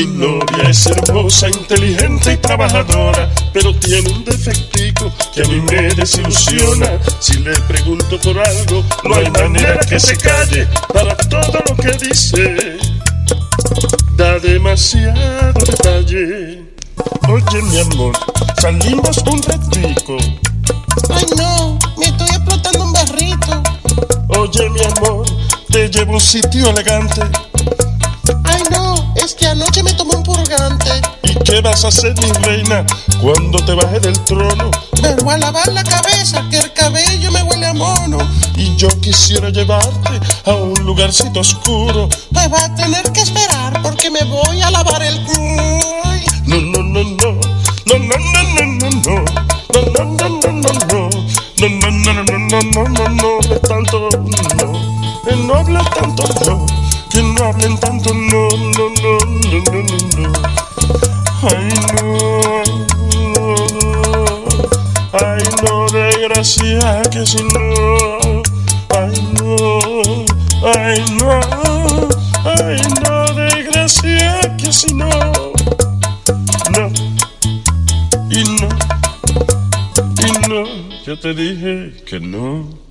Mi novia es hermosa, inteligente y trabajadora, pero tiene un defectico que a mí me desilusiona. Si le pregunto por algo, no hay manera que se calle para todo lo que dice. Da demasiado detalle. Oye, mi amor, salimos un ratico. Ay, no, me estoy explotando un barrito. Oye, mi amor, te llevo a un sitio elegante. Qué vas a hacer, mi reina, cuando te baje del trono? Me voy a lavar la cabeza, que el cabello me huele a mono. Y yo quisiera llevarte a un lugarcito oscuro. Pues va a tener que esperar porque me voy a lavar el cuy. No, no, no, no. No, no, no, no, no, no. No, no, no, no, no, no. No, no, no, no, no, no, no, no. Es tanto, no. No hablen tanto, no. Que no hablen tanto, no, no, no, no, no, no, no. Ay, no. Ay, no, desgracia, que si no. Ay, no. Ay, no. Ay, no, desgracia, que si no. No. Y no. Y no. Yo te dije que no.